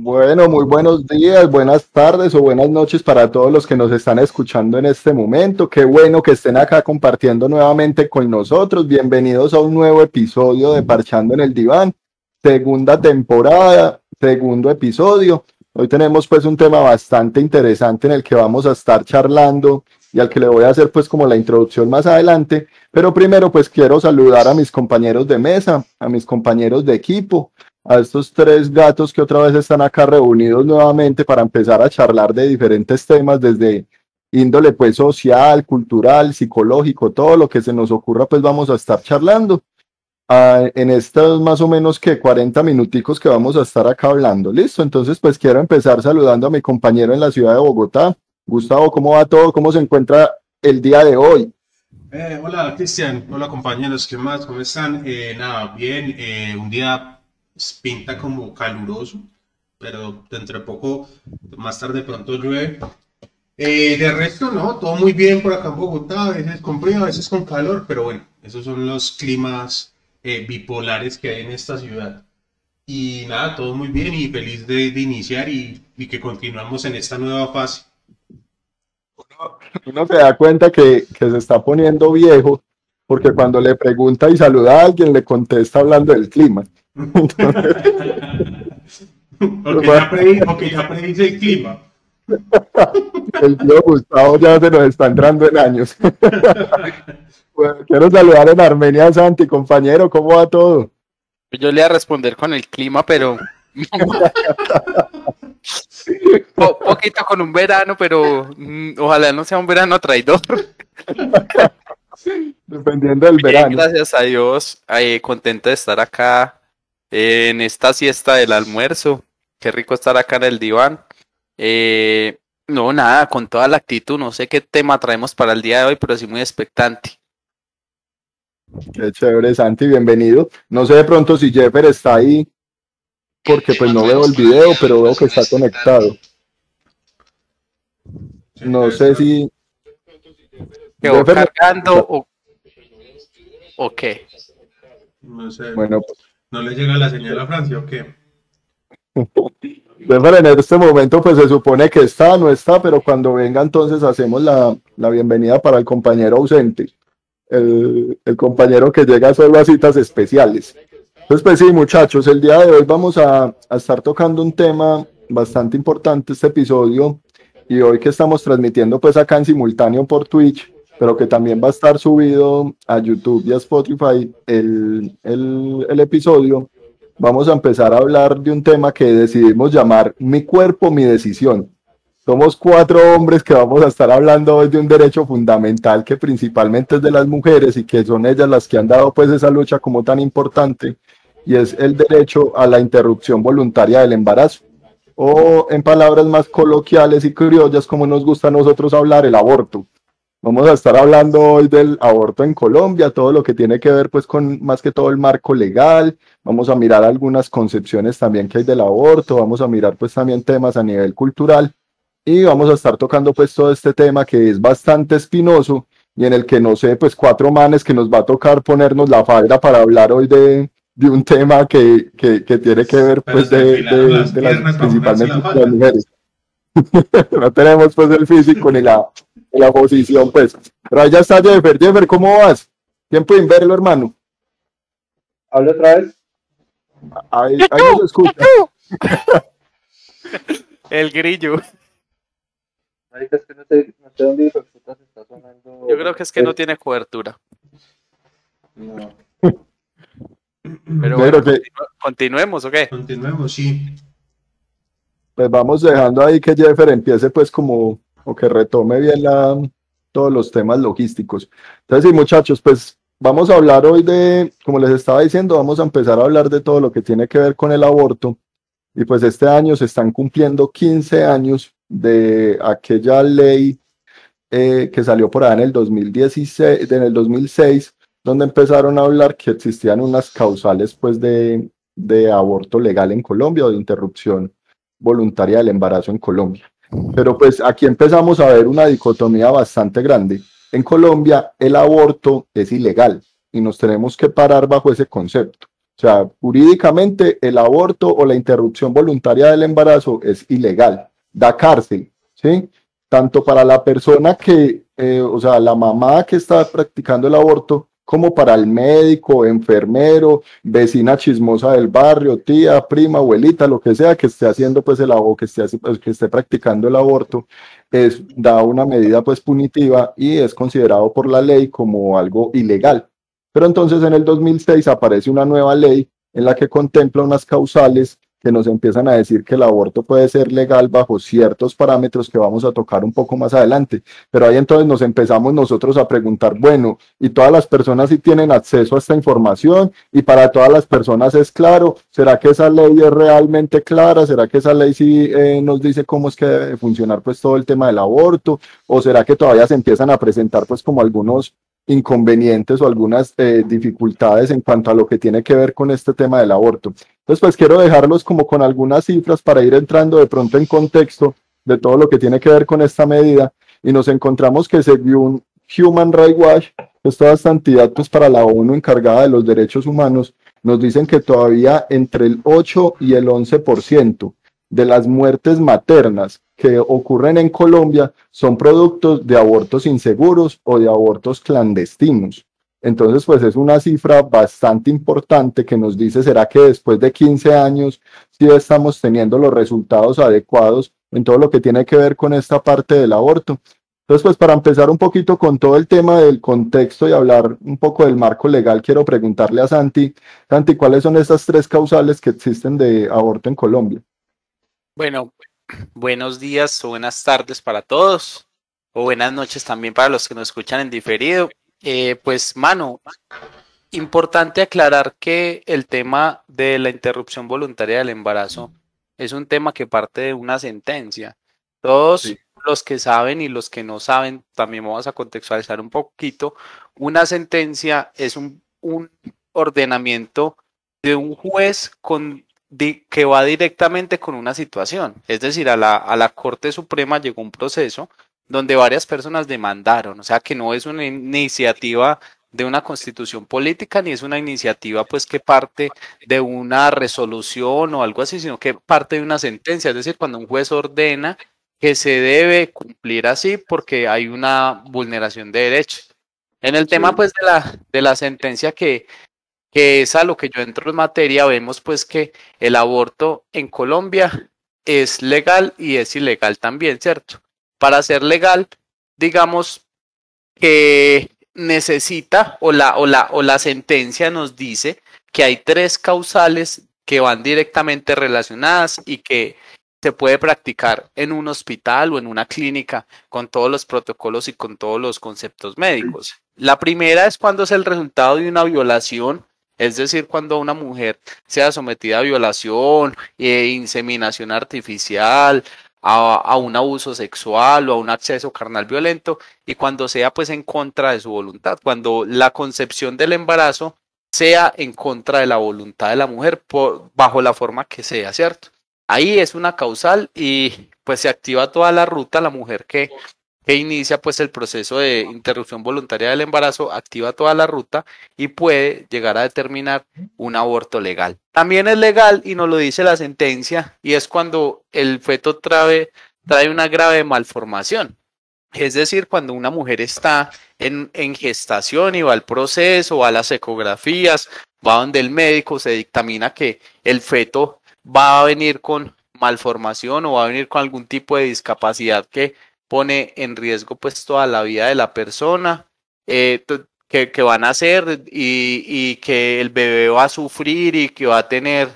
Bueno, muy buenos días, buenas tardes o buenas noches para todos los que nos están escuchando en este momento. Qué bueno que estén acá compartiendo nuevamente con nosotros. Bienvenidos a un nuevo episodio de Parchando en el Diván, segunda temporada, segundo episodio. Hoy tenemos pues un tema bastante interesante en el que vamos a estar charlando y al que le voy a hacer pues como la introducción más adelante. Pero primero pues quiero saludar a mis compañeros de mesa, a mis compañeros de equipo a estos tres gatos que otra vez están acá reunidos nuevamente para empezar a charlar de diferentes temas desde índole pues social, cultural, psicológico, todo lo que se nos ocurra pues vamos a estar charlando ah, en estos más o menos que 40 minuticos que vamos a estar acá hablando. Listo, entonces pues quiero empezar saludando a mi compañero en la ciudad de Bogotá. Gustavo, ¿cómo va todo? ¿Cómo se encuentra el día de hoy? Eh, hola Cristian, hola compañeros, ¿qué más? ¿Cómo están? Eh, nada, bien, eh, un día pinta como caluroso, pero dentro de poco, más tarde pronto llueve. Eh, de resto, no, todo muy bien por acá en Bogotá, a veces con frío, a veces con calor, pero bueno, esos son los climas eh, bipolares que hay en esta ciudad. Y nada, todo muy bien y feliz de, iniciar y, que continuamos en esta nueva fase. Uno, se da cuenta que, que, se está poniendo viejo porque cuando le pregunta y saluda a alguien le contesta hablando del clima. Porque, ya predice, el clima. El tío Gustavo ya se nos está entrando en años. quiero saludar en Armenia Santi, compañero, ¿cómo va todo? Yo le voy a responder con el clima, pero. poquito con un verano, pero mm, ojalá no sea un verano traidor. Dependiendo del verano. Gracias a Dios, eh, contento de estar acá en esta siesta del almuerzo. Qué rico estar acá en el diván. Eh, no, nada, con toda la actitud. No sé qué tema traemos para el día de hoy, pero sí muy expectante. Qué chévere, Santi, bienvenido. No sé de pronto si Jeffer está ahí, porque pues no veo el video, pero veo que está conectado. No sé si... ¿Quedó cargando o... o qué? No sé. Bueno, pues ¿No le llega la señal a Francia o qué? en este momento pues se supone que está, no está, pero cuando venga entonces hacemos la, bienvenida para el compañero ausente, el, compañero que llega solo a citas especiales. Entonces pues sí muchachos, el día de hoy vamos a, a estar tocando un tema bastante importante este episodio y hoy que estamos transmitiendo pues acá en simultáneo por Twitch, pero que también va a estar subido a YouTube y a Spotify el, el, episodio, vamos a empezar a hablar de un tema que decidimos llamar Mi cuerpo, mi decisión. Somos cuatro hombres que vamos a estar hablando hoy de un derecho fundamental que principalmente es de las mujeres y que son ellas las que han dado pues esa lucha como tan importante y es el derecho a la interrupción voluntaria del embarazo o en palabras más coloquiales y criollas como nos gusta a nosotros hablar, el aborto. Vamos a estar hablando hoy del aborto en Colombia, todo lo que tiene que ver pues con más que todo el marco legal, vamos a mirar algunas concepciones también que hay del aborto, vamos a mirar pues también temas a nivel cultural y vamos a estar tocando pues todo este tema que es bastante espinoso y en el que no sé pues cuatro manes que nos va a tocar ponernos la falda para hablar hoy de, de un tema que, que, que, tiene que ver pues de, de, las principalmente las mujeres. no tenemos pues el físico ni la la posición, pues. Pero allá está Jeffer. Jeffer, ¿cómo vas? Tiempo de verlo, hermano. ¿Habla otra vez? Ahí, ahí nos escucha. El grillo. Es que no sé, no sé dónde está sonando. Yo creo que es que no tiene cobertura. No. Pero bueno, continuemos, ¿o qué? Continuemos, sí. Pues vamos dejando ahí que Jeffer empiece pues como o que retome bien todos los temas logísticos. Entonces, sí, muchachos, pues vamos a hablar hoy de, como les estaba diciendo, vamos a empezar a hablar de todo lo que tiene que ver con el aborto. Y pues este año se están cumpliendo 15 años de aquella ley eh, que salió por ahí en el 2016, en el 2006, donde empezaron a hablar que existían unas causales pues de, de aborto legal en Colombia o de interrupción voluntaria del embarazo en Colombia. Pero pues aquí empezamos a ver una dicotomía bastante grande. En Colombia el aborto es ilegal y nos tenemos que parar bajo ese concepto. O sea, jurídicamente el aborto o la interrupción voluntaria del embarazo es ilegal, da cárcel, ¿sí? Tanto para la persona que, eh, o sea, la mamá que está practicando el aborto, como para el médico, enfermero, vecina chismosa del barrio, tía, prima, abuelita, lo que sea que esté haciendo pues el aborto, que esté, pues, que esté practicando el aborto, es, da una medida pues punitiva y es considerado por la ley como algo ilegal. Pero entonces en el 2006 aparece una nueva ley en la que contempla unas causales que nos empiezan a decir que el aborto puede ser legal bajo ciertos parámetros que vamos a tocar un poco más adelante. Pero ahí entonces nos empezamos nosotros a preguntar, bueno, ¿y todas las personas sí tienen acceso a esta información? ¿Y para todas las personas es claro? ¿Será que esa ley es realmente clara? ¿Será que esa ley sí eh, nos dice cómo es que debe funcionar pues todo el tema del aborto? ¿O será que todavía se empiezan a presentar pues como algunos inconvenientes o algunas eh, dificultades en cuanto a lo que tiene que ver con este tema del aborto. Entonces, pues quiero dejarlos como con algunas cifras para ir entrando de pronto en contexto de todo lo que tiene que ver con esta medida y nos encontramos que según Human Rights Watch, esta entidad pues, para la ONU encargada de los derechos humanos, nos dicen que todavía entre el 8 y el 11% de las muertes maternas que ocurren en Colombia son productos de abortos inseguros o de abortos clandestinos. Entonces, pues es una cifra bastante importante que nos dice, ¿será que después de 15 años sí estamos teniendo los resultados adecuados en todo lo que tiene que ver con esta parte del aborto? Entonces, pues para empezar un poquito con todo el tema del contexto y hablar un poco del marco legal, quiero preguntarle a Santi, Santi, ¿cuáles son estas tres causales que existen de aborto en Colombia? Bueno, buenos días o buenas tardes para todos, o buenas noches también para los que nos escuchan en diferido. Eh, pues, mano, importante aclarar que el tema de la interrupción voluntaria del embarazo es un tema que parte de una sentencia. Todos los que saben y los que no saben, también vamos a contextualizar un poquito. Una sentencia es un, un ordenamiento de un juez con que va directamente con una situación. Es decir, a la, a la Corte Suprema llegó un proceso donde varias personas demandaron, o sea que no es una iniciativa de una constitución política ni es una iniciativa pues que parte de una resolución o algo así, sino que parte de una sentencia, es decir, cuando un juez ordena que se debe cumplir así porque hay una vulneración de derechos. En el tema pues de la, de la sentencia que, que es a lo que yo entro en materia, vemos pues que el aborto en Colombia es legal y es ilegal también, ¿cierto? Para ser legal, digamos que necesita o la, o la, o la sentencia nos dice que hay tres causales que van directamente relacionadas y que se puede practicar en un hospital o en una clínica con todos los protocolos y con todos los conceptos médicos. La primera es cuando es el resultado de una violación es decir, cuando una mujer sea sometida a violación, e inseminación artificial, a, un abuso sexual o a un acceso carnal violento y cuando sea pues en contra de su voluntad, cuando la concepción del embarazo sea en contra de la voluntad de la mujer bajo la forma que sea, ¿cierto? Ahí es una causal y pues se activa toda la ruta, la mujer que que inicia pues el proceso de interrupción voluntaria del embarazo, activa toda la ruta y puede llegar a determinar un aborto legal. También es legal y nos lo dice la sentencia y es cuando el feto trae, trae una grave malformación. Es decir, cuando una mujer está en, en gestación y va al proceso, va a las ecografías, va donde el médico se dictamina que el feto va a venir con malformación o va a venir con algún tipo de discapacidad que pone en riesgo pues toda la vida de la persona eh, que, van a hacer y, y, que el bebé va a sufrir y que va a tener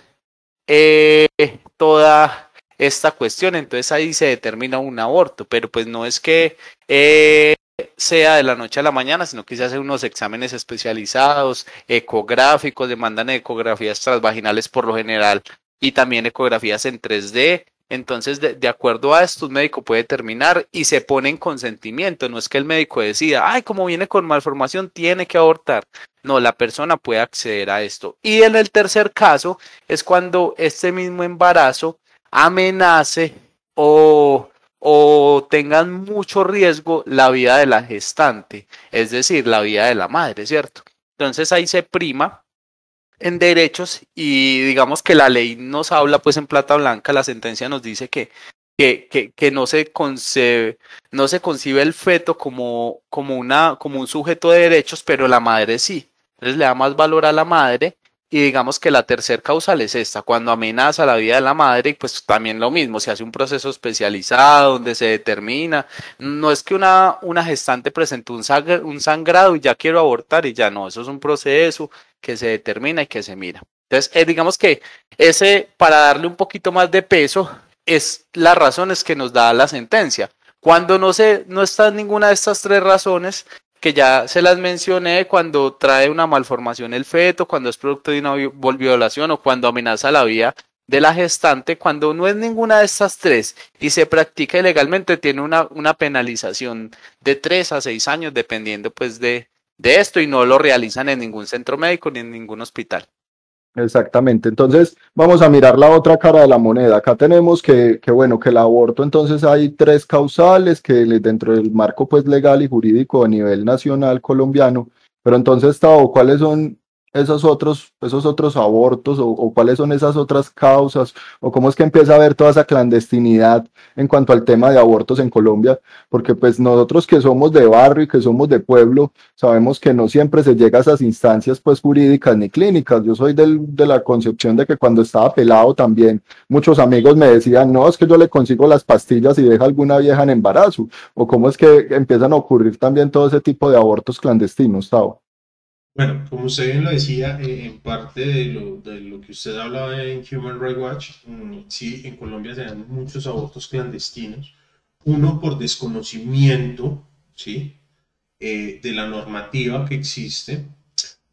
eh, toda esta cuestión. Entonces ahí se determina un aborto, pero pues no es que eh, sea de la noche a la mañana, sino que se hacen unos exámenes especializados, ecográficos, demandan ecografías transvaginales por lo general y también ecografías en 3D entonces, de, acuerdo a esto, un médico puede terminar y se pone en consentimiento. No es que el médico decida, ay, como viene con malformación, tiene que abortar. No, la persona puede acceder a esto. Y en el tercer caso es cuando este mismo embarazo amenace o, o tengan mucho riesgo la vida de la gestante, es decir, la vida de la madre, ¿cierto? Entonces ahí se prima en derechos y digamos que la ley nos habla pues en plata blanca, la sentencia nos dice que, que, que, que no, se concebe, no se concibe el feto como, como, una, como un sujeto de derechos, pero la madre sí. Entonces le da más valor a la madre y digamos que la tercer causal es esta, cuando amenaza la vida de la madre, pues también lo mismo, se hace un proceso especializado donde se determina, no es que una, una gestante presente un, un sangrado y ya quiero abortar y ya no, eso es un proceso que se determina y que se mira. Entonces, eh, digamos que ese, para darle un poquito más de peso, es las razones que nos da la sentencia. Cuando no, se, no está ninguna de estas tres razones, que ya se las mencioné cuando trae una malformación el feto, cuando es producto de una violación o cuando amenaza la vida de la gestante, cuando no es ninguna de estas tres y se practica ilegalmente, tiene una, una penalización de tres a seis años, dependiendo pues de, de esto, y no lo realizan en ningún centro médico ni en ningún hospital. Exactamente. Entonces, vamos a mirar la otra cara de la moneda. Acá tenemos que, que, bueno, que el aborto, entonces hay tres causales que dentro del marco pues legal y jurídico a nivel nacional colombiano, pero entonces, Tavo, ¿cuáles son esos otros, esos otros abortos o, cuáles son esas otras causas o cómo es que empieza a haber toda esa clandestinidad en cuanto al tema de abortos en Colombia, porque pues nosotros que somos de barrio y que somos de pueblo, sabemos que no siempre se llega a esas instancias pues jurídicas ni clínicas. Yo soy del, de la concepción de que cuando estaba pelado también muchos amigos me decían, no, es que yo le consigo las pastillas y deja alguna vieja en embarazo, o cómo es que empiezan a ocurrir también todo ese tipo de abortos clandestinos, Tavo. Bueno, como usted bien lo decía, eh, en parte de lo, que usted hablaba en Human Rights Watch, mm, sí, en Colombia se dan muchos abortos clandestinos. Uno, por desconocimiento, ¿sí? Eh, de la normativa que existe.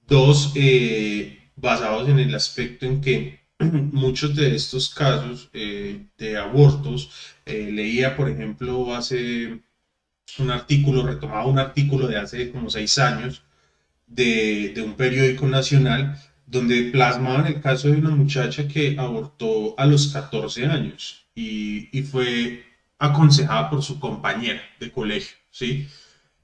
Dos, eh, basados en el aspecto en que muchos de estos casos de abortos, leía, por ejemplo, hace un artículo, retomaba un artículo de hace como seis años, de, de un periódico nacional donde plasmaban el caso de una muchacha que abortó a los 14 años y, y fue aconsejada por su compañera de colegio, ¿sí?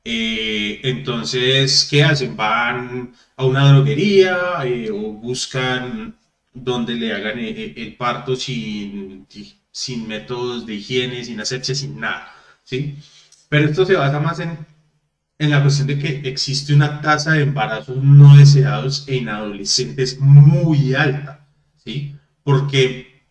Eh, entonces, ¿qué hacen? Van a una droguería eh, o buscan donde le hagan el, eh, el, parto sin, sin métodos de higiene, sin asepsia, sin nada, ¿sí? Pero esto se basa más en en la cuestión de que existe una tasa de embarazos no deseados en adolescentes muy alta, ¿sí? Porque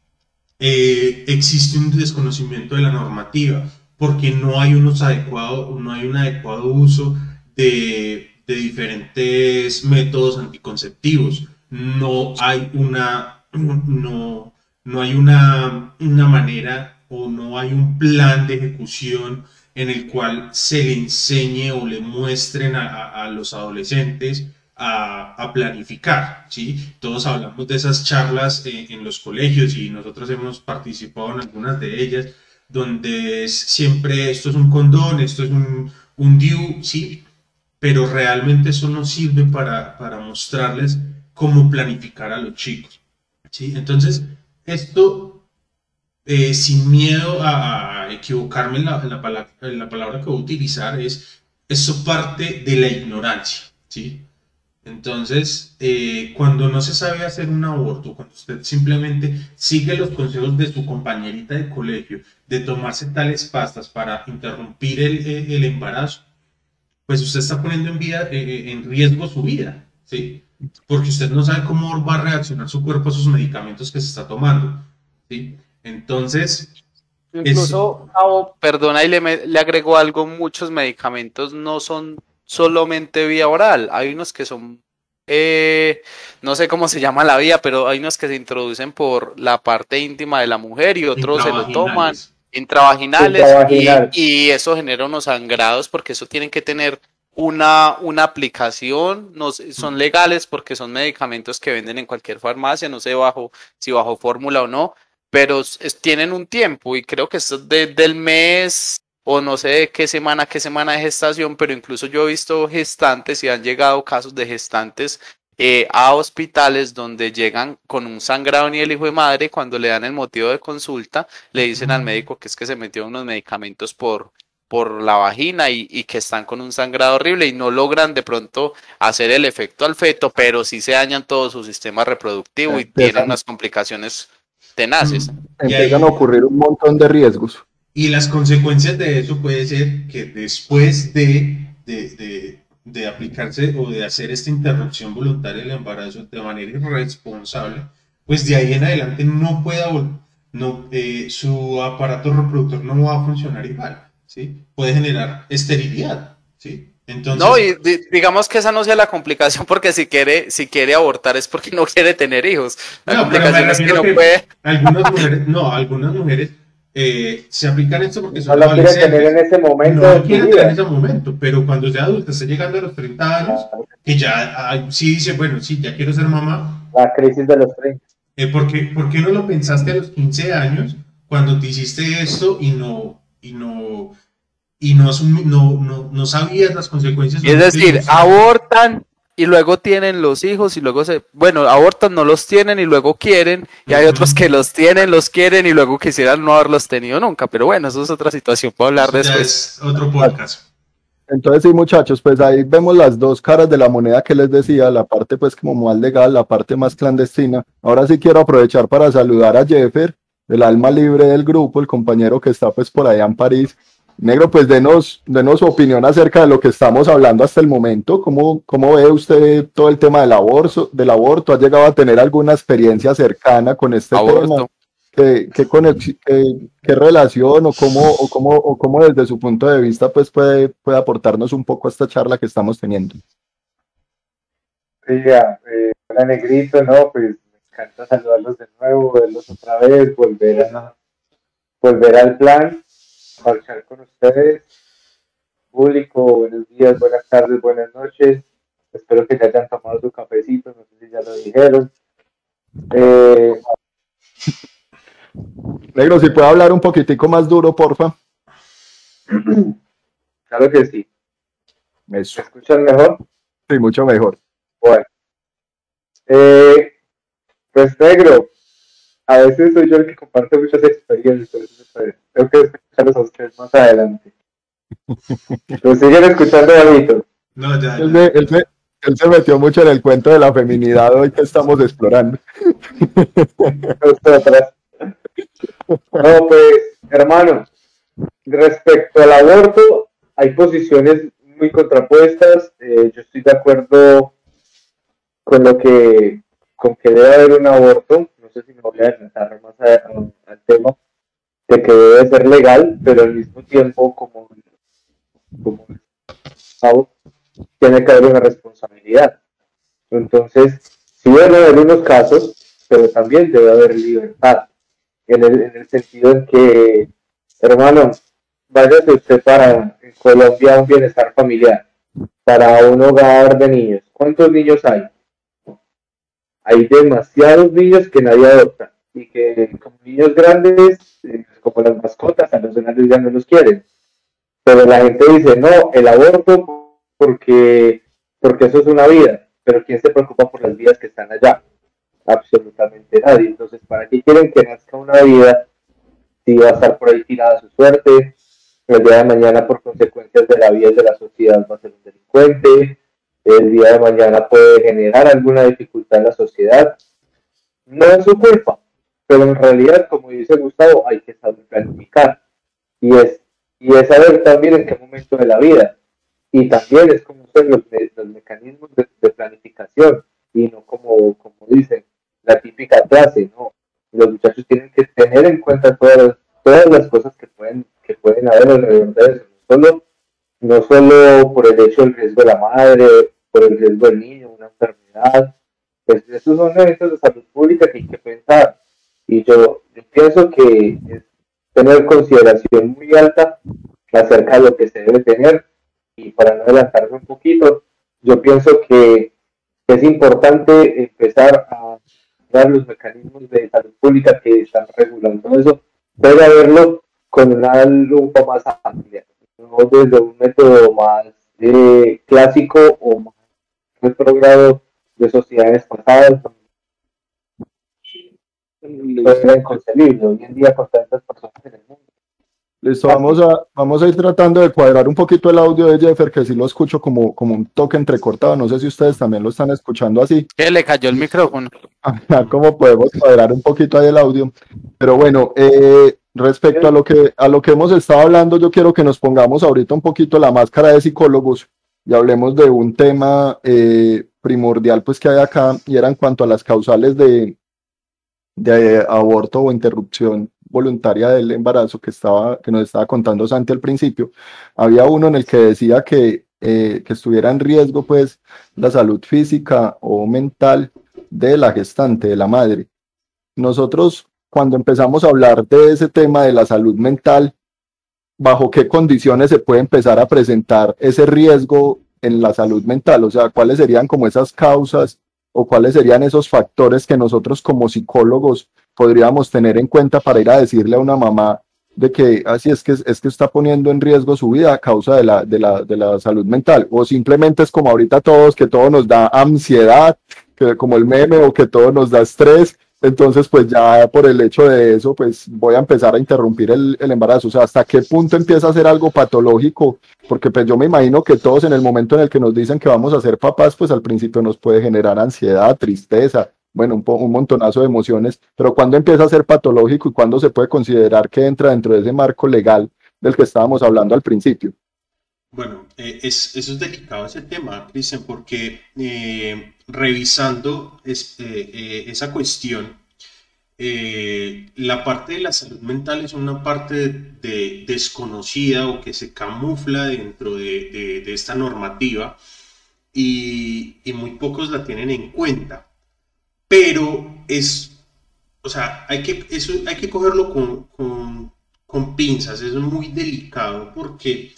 eh, existe un desconocimiento de la normativa, porque no hay, unos adecuado, no hay un adecuado uso de, de diferentes métodos anticonceptivos, no hay una, no, no hay una, una manera o no hay un plan de ejecución en el cual se le enseñe o le muestren a, los adolescentes a, planificar, ¿sí? Todos hablamos de esas charlas eh, en los colegios y nosotros hemos participado en algunas de ellas, donde siempre esto es un condón, esto es un, un DIU, ¿sí? Pero realmente eso no sirve para, para mostrarles cómo planificar a los chicos, ¿sí? Entonces, esto, eh, sin miedo a equivocarme en la, en la, palabra, en la palabra que voy a utilizar, es eso parte de la ignorancia, ¿sí? Entonces, eh, cuando no se sabe hacer un aborto, cuando usted simplemente sigue los consejos de su compañerita de colegio de tomarse tales pastas para interrumpir el, el embarazo, pues usted está poniendo en, vida, eh, eh, en riesgo su vida, ¿sí? Porque usted no sabe cómo va a reaccionar su cuerpo a sus medicamentos que se está tomando, ¿sí? Entonces, Incluso, perdona, y le, le agregó algo, muchos medicamentos no son solamente vía oral, hay unos que son, eh, no sé cómo se llama la vía, pero hay unos que se introducen por la parte íntima de la mujer y otros se lo toman. Intravaginales, Y, eso genera unos sangrados porque eso tienen que tener una, una aplicación, no, son legales porque son medicamentos que venden en cualquier farmacia, no sé bajo, si bajo fórmula o no, pero tienen un tiempo y creo que es desde el mes o no sé de qué semana, qué semana de gestación, pero incluso yo he visto gestantes y han llegado casos de gestantes eh, a hospitales donde llegan con un sangrado ni el hijo de madre, cuando le dan el motivo de consulta, le dicen al médico que es que se metió unos medicamentos por, por la vagina y, y que están con un sangrado horrible y no logran de pronto hacer el efecto al feto, pero sí se dañan todo su sistema reproductivo y tienen unas complicaciones tenaces. Y Empiezan ahí- a ocurrir un montón de riesgos. Y las consecuencias de eso puede ser que después de, de, de, de aplicarse o de hacer esta interrupción voluntaria del embarazo de manera irresponsable, pues de ahí en adelante no pueda no, eh, su aparato reproductor no va a funcionar igual, ¿sí? Puede generar esterilidad, ¿sí? Entonces, No, y di- digamos que esa no sea la complicación porque si quiere, si quiere abortar es porque no quiere tener hijos. La No, complicación es que no que- puede. algunas mujeres, no, algunas mujeres eh, se aplican esto porque No son lo quiere adolescentes. tener en ese momento no su quieren tener en ese momento, pero cuando sea adulta, está llegando a los 30 años, que ya ah, sí dice, bueno, sí, ya quiero ser mamá, La crisis de los 30. eh, ¿por, qué, por qué no lo pensaste a los 15 años cuando te hiciste esto y no, y no, y no, no, no, no sabías las consecuencias? Es decir, abortan y luego tienen los hijos y luego se, bueno, abortan, no los tienen y luego quieren, y hay otros que los tienen, los quieren y luego quisieran no haberlos tenido nunca, pero bueno, eso es otra situación para hablar Eso ya después. es otro podcast. Entonces sí, muchachos, pues ahí vemos las dos caras de la moneda que les decía, la parte pues como más legal, la parte más clandestina. Ahora sí quiero aprovechar para saludar a Jeffer, el alma libre del grupo, el compañero que está pues por allá en París. Negro, pues denos, denos su opinión acerca de lo que estamos hablando hasta el momento. ¿Cómo, cómo ve usted todo el tema del aborto, del aborto? ¿Ha llegado a tener alguna experiencia cercana con este tema? ¿Qué, qué, qué- qué relación o cómo, o, cómo, o cómo desde su punto de vista pues puede, puede aportarnos un poco a esta charla que estamos teniendo? Oiga, eh, hola negrito, no, pues me encanta saludarlos de nuevo, verlos otra vez, volver a volver al plan, marchar con ustedes. Público, buenos días, buenas tardes, buenas noches. Espero que ya hayan tomado su cafecito, no sé si ya lo dijeron. Eh, Negro, si puede hablar un poquitico más duro, porfa. claro que sí. ¿Me escuchan mejor? sí, mucho mejor. Bueno. Eh, pues negro, a veces soy yo el que comparte muchas experiencias. pues, Tengo que escucharlos a ustedes más adelante. Lo siguen escuchando bonito. No, ya, Él, ya. se- él se, él se metió mucho en el cuento de la feminidad hoy que estamos explorando. No, pues, hermano, respecto al aborto, hay posiciones muy contrapuestas. Eh, yo estoy de acuerdo con lo que, con que debe haber un aborto. Si me voy a adelantar más a- al tema de que debe ser legal, pero al mismo tiempo, como, como tiene que haber una responsabilidad. Entonces, sí debe haber unos casos, pero también debe haber libertad, en el, en el sentido en que, hermano, váyase usted para en Colombia un bienestar familiar, para un hogar de niños. ¿Cuántos niños hay? Hay demasiados niños que nadie adopta y que como niños grandes, eh, como las mascotas, a los grandes ya no los quieren. Pero la gente dice, no, el aborto porque, porque eso es una vida, pero ¿quién se preocupa por las vidas que están allá? Absolutamente nadie. Entonces, ¿para qué quieren que nazca una vida si va a estar por ahí tirada su suerte? El día de mañana, por consecuencias de la vida de la sociedad, va a ser un delincuente. El día de mañana puede generar alguna dificultad en la sociedad. No es su culpa, pero en realidad, como dice Gustavo, hay que saber planificar. Y es, y es saber también en qué momento de la vida. Y también es conocer los, los mecanismos de, planificación y no como, como dicen, la típica clase, ¿no? Los muchachos tienen que tener en cuenta todas las, todas las cosas que pueden, que pueden haber alrededor de eso, no solo, no solo por el hecho del riesgo de la madre, por el riesgo del niño, una enfermedad, pues esos son eventos de salud pública que hay que pensar. Y yo, yo pienso que es tener consideración muy alta acerca de lo que se debe tener. Y para no adelantarme un poquito, yo pienso que es importante empezar a dar los mecanismos de salud pública que están regulando eso, debe haberlo con una lupa más amplia, no desde un método más eh, clásico o más retrogrado de sociedades pasadas. Eso era inconcebible hoy en día con tantas personas en el mundo. Listo, vamos a, vamos a ir tratando de cuadrar un poquito el audio de Jeffer, que sí lo escucho como, como un toque entrecortado. No sé si ustedes también lo están escuchando así. Que le cayó el micrófono. ¿Cómo podemos cuadrar un poquito ahí el audio? Pero bueno, eh, respecto a lo, que, a lo que hemos estado hablando, yo quiero que nos pongamos ahorita un poquito la máscara de psicólogos y hablemos de un tema eh, primordial pues que hay acá y era en cuanto a las causales de, aborto o interrupción voluntaria del embarazo que, estaba, que nos estaba contando Santi al principio, había uno en el que decía que, eh, que estuviera en riesgo pues la salud física o mental de la gestante, de la madre. Nosotros cuando empezamos a hablar de ese tema de la salud mental, bajo qué condiciones se puede empezar a presentar ese riesgo en la salud mental, o sea, cuáles serían como esas causas o cuáles serían esos factores que nosotros como psicólogos podríamos tener en cuenta para ir a decirle a una mamá de que así es que es que está poniendo en riesgo su vida a causa de la, de la, de la salud mental o simplemente es como ahorita todos que todo nos da ansiedad que como el meme o que todo nos da estrés entonces pues ya por el hecho de eso pues voy a empezar a interrumpir el, el embarazo. O sea hasta qué punto empieza a ser algo patológico porque pues yo me imagino que todos en el momento en el que nos dicen que vamos a ser papás pues al principio nos puede generar ansiedad tristeza bueno, un, un, montonazo de emociones, pero ¿cuándo empieza a ser patológico y cuándo se puede considerar que entra dentro de ese marco legal del que estábamos hablando al principio? Bueno, eh, es, eso es delicado ese tema, Cristian, porque eh, revisando eh, eh esa cuestión, eh, la parte de la salud mental es una parte de, de desconocida o que se camufla dentro de, de, de esta normativa y, y muy pocos la tienen en cuenta. Pero es, o sea, hay que, eso hay que cogerlo con, con, con pinzas, es muy delicado porque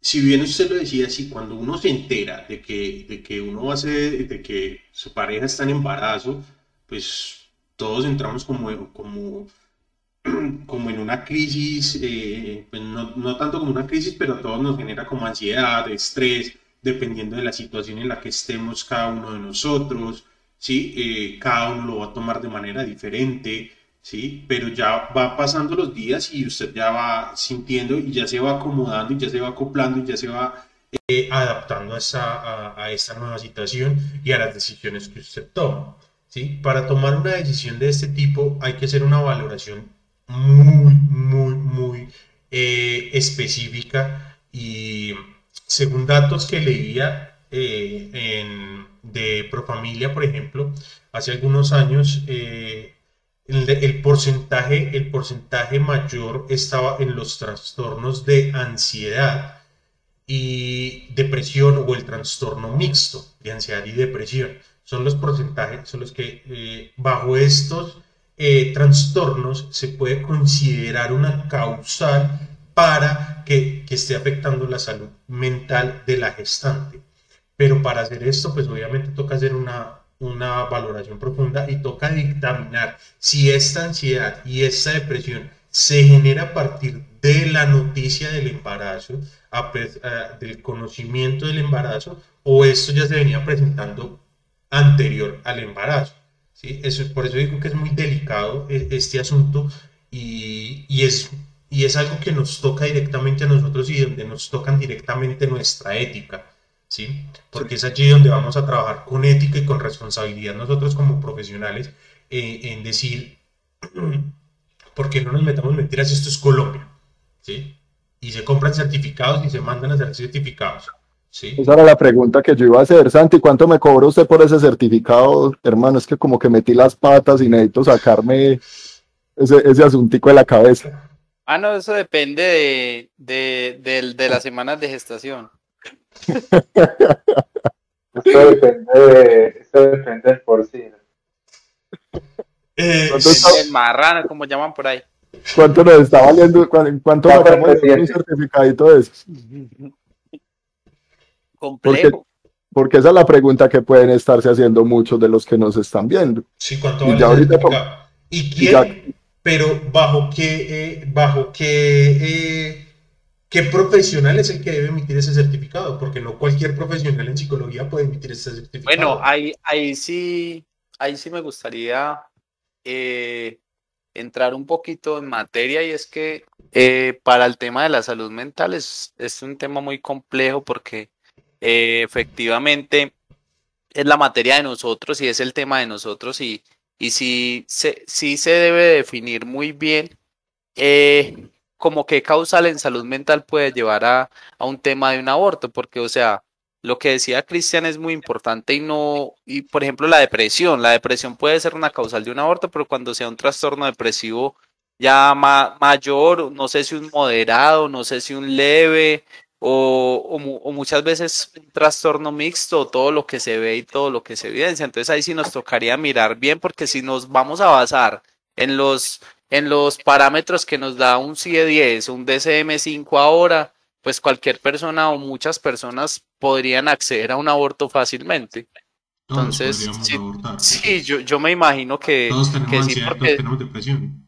si bien usted lo decía así, cuando uno se entera de que, de que uno ser, de que su pareja está en embarazo, pues todos entramos como, como, como en una crisis, eh, pues no, no, tanto como una crisis, pero a todos nos genera como ansiedad, estrés, dependiendo de la situación en la que estemos cada uno de nosotros. ¿sí? Eh, cada uno lo va a tomar de manera diferente, ¿sí? Pero ya va pasando los días y usted ya va sintiendo y ya se va acomodando y ya se va acoplando y ya se va eh, adaptando a esa, a, a esta nueva situación y a las decisiones que usted toma, ¿sí? Para tomar una decisión de este tipo hay que hacer una valoración muy, muy, muy eh, específica y según datos que leía eh, en de Profamilia, por ejemplo, hace algunos años eh, el, el, porcentaje, el porcentaje mayor estaba en los trastornos de ansiedad y depresión o el trastorno mixto de ansiedad y depresión. Son los porcentajes, son los que eh, bajo estos eh, trastornos se puede considerar una causal para que, que esté afectando la salud mental de la gestante. Pero para hacer esto, pues obviamente toca hacer una, una valoración profunda y toca dictaminar si esta ansiedad y esta depresión se genera a partir de la noticia del embarazo, a, del conocimiento del embarazo, o esto ya se venía presentando anterior al embarazo. ¿sí? Eso, por eso digo que es muy delicado e, este asunto y, y, es, y es algo que nos toca directamente a nosotros y donde nos tocan directamente nuestra ética. ¿Sí? Porque es allí donde vamos a trabajar con ética y con responsabilidad nosotros como profesionales eh, en decir, ¿por qué no nos metamos mentiras? Esto es Colombia, ¿sí? Y se compran certificados y se mandan a hacer certificados. ¿Sí? Esa era la pregunta que yo iba a hacer, Santi, ¿cuánto me cobra usted por ese certificado? Hermano, es que como que metí las patas y necesito sacarme ese, ese asuntico de la cabeza. Ah, no, eso depende de, de, de, de las semanas de gestación. Esto depende, de, esto depende del porcino. Eh, el marrano, como llaman por ahí. ¿Cuánto nos está valiendo? ¿Cuánto pagamos un certificadito de esos? Complejo. Porque, porque, esa es la pregunta que pueden estarse haciendo muchos de los que nos están viendo. Sí, ¿cuánto vale y, ya ahorita, ¿Y quién? Y ya, pero bajo qué, eh, bajo qué eh, ¿Qué profesional es el que debe emitir ese certificado? Porque no cualquier profesional en psicología puede emitir ese certificado. Bueno, ahí, ahí sí, ahí sí me gustaría eh, entrar un poquito en materia y es que eh, para el tema de la salud mental es, es un tema muy complejo porque eh, efectivamente es la materia de nosotros y es el tema de nosotros y, y sí, se, sí se debe definir muy bien como que causal en salud mental puede llevar a, a un tema de un aborto, porque o sea, lo que decía Cristian es muy importante y no, y por ejemplo la depresión, la depresión puede ser una causal de un aborto, pero cuando sea un trastorno depresivo ya mayor, no sé si un moderado, no sé si un leve, o, o, muchas veces un trastorno mixto, todo lo que se ve y todo lo que se evidencia. Entonces ahí sí nos tocaría mirar bien, porque si nos vamos a basar en los, en los parámetros que nos da un CIE10, un DCM5 ahora, pues cualquier persona o muchas personas podrían acceder a un aborto fácilmente. Entonces, sí, yo, yo, me imagino que, que sí, porque,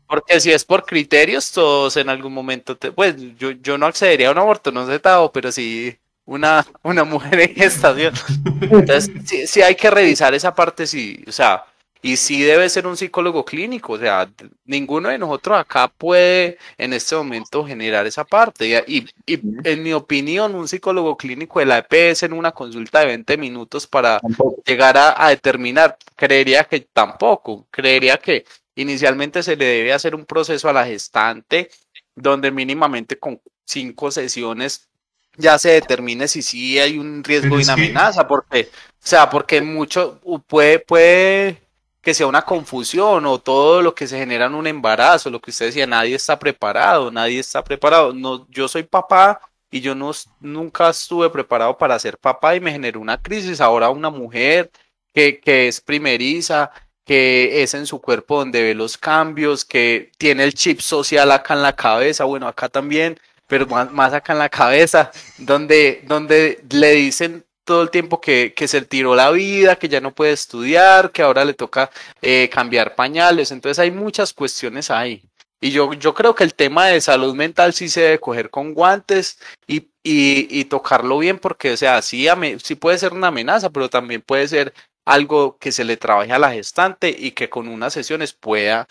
porque, si es por criterios, todos en algún momento, pues yo, yo no accedería a un aborto, no sé, Tao, pero sí una, una mujer en gestación. Entonces, sí, sí hay que revisar esa parte, sí, o sea, y sí debe ser un psicólogo clínico, o sea, ninguno de nosotros acá puede en este momento generar esa parte. Y, y, en mi opinión, un psicólogo clínico de la EPS en una consulta de 20 minutos para llegar a, determinar, creería que tampoco, creería que inicialmente se le debe hacer un proceso a la gestante donde mínimamente con cinco sesiones ya se determine si sí hay un riesgo de una amenaza, porque, o sea, porque mucho puede, puede que sea una confusión o todo lo que se genera en un embarazo, lo que usted decía, nadie está preparado, nadie está preparado. No, yo soy papá y yo no, nunca estuve preparado para ser papá y me generó una crisis. Ahora una mujer que, que es primeriza, que es en su cuerpo donde ve los cambios, que tiene el chip social acá en la cabeza, bueno, acá también, pero más, más acá en la cabeza, donde, donde le dicen todo el tiempo que, que, se tiró la vida, que ya no puede estudiar, que ahora le toca eh, cambiar pañales. Entonces hay muchas cuestiones ahí. Y yo, yo creo que el tema de salud mental sí se debe coger con guantes y, y, y tocarlo bien, porque, o sea, sí, sí puede ser una amenaza, pero también puede ser algo que se le trabaje a la gestante y que con unas sesiones pueda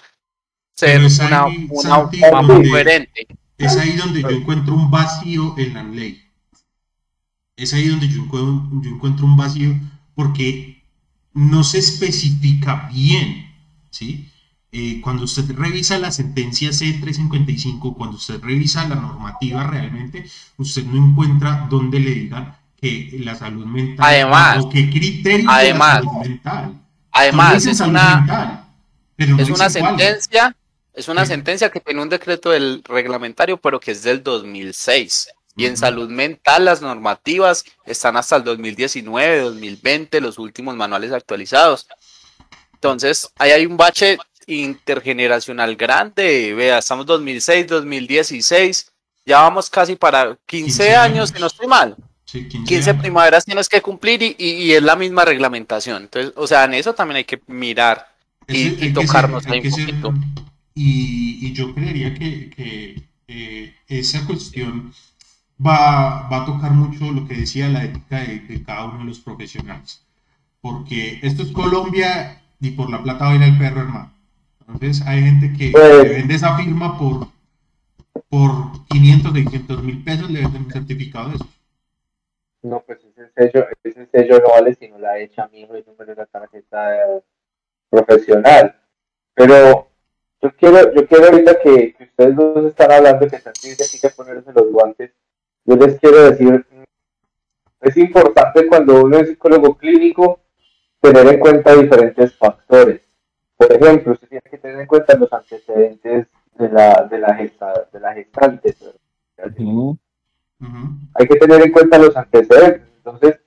ser una, una, una, coherente. Es ahí donde yo encuentro un vacío en la ley es ahí donde yo encuentro, un vacío porque no se especifica bien, ¿sí? Eh, cuando usted revisa la sentencia C355, cuando usted revisa la normativa realmente, usted no encuentra dónde le digan que la salud mental además, o qué criterios además, de salud mental. Además, es una, es una sentencia, es una sentencia que tiene un decreto del reglamentario, pero que es del 2006. Y en salud mental las normativas están hasta el 2019, 2020, los últimos manuales actualizados. Entonces, ahí hay un bache intergeneracional grande. Vea, estamos 2006, 2016, ya vamos casi para 15, años, si no estoy mal. 15, primaveras tienes que cumplir y, es la misma reglamentación. Entonces, o sea, en eso también hay que mirar y, tocarnos ahí un poquito. y, yo creería que, eh, esa cuestión va, va a tocar mucho lo que decía la ética de, cada uno de los profesionales. Porque esto es Colombia y por la plata va a ir el perro, hermano. Entonces hay gente que pues- vende esa firma por, por 500, 600 mil pesos, le venden un certificado de eso. No, pues ese sello, ese sello no vale si no la echa mi hijo y número de la tarjeta profesional. Pero yo quiero, yo quiero ahorita que, ustedes dos están hablando que hay que ponerse los guantes yo les quiero decir, es importante cuando uno es psicólogo clínico tener en cuenta diferentes factores. Por ejemplo, usted tiene que tener en cuenta los antecedentes de la, de la, de la gestante. Hay que tener en cuenta los antecedentes. Entonces,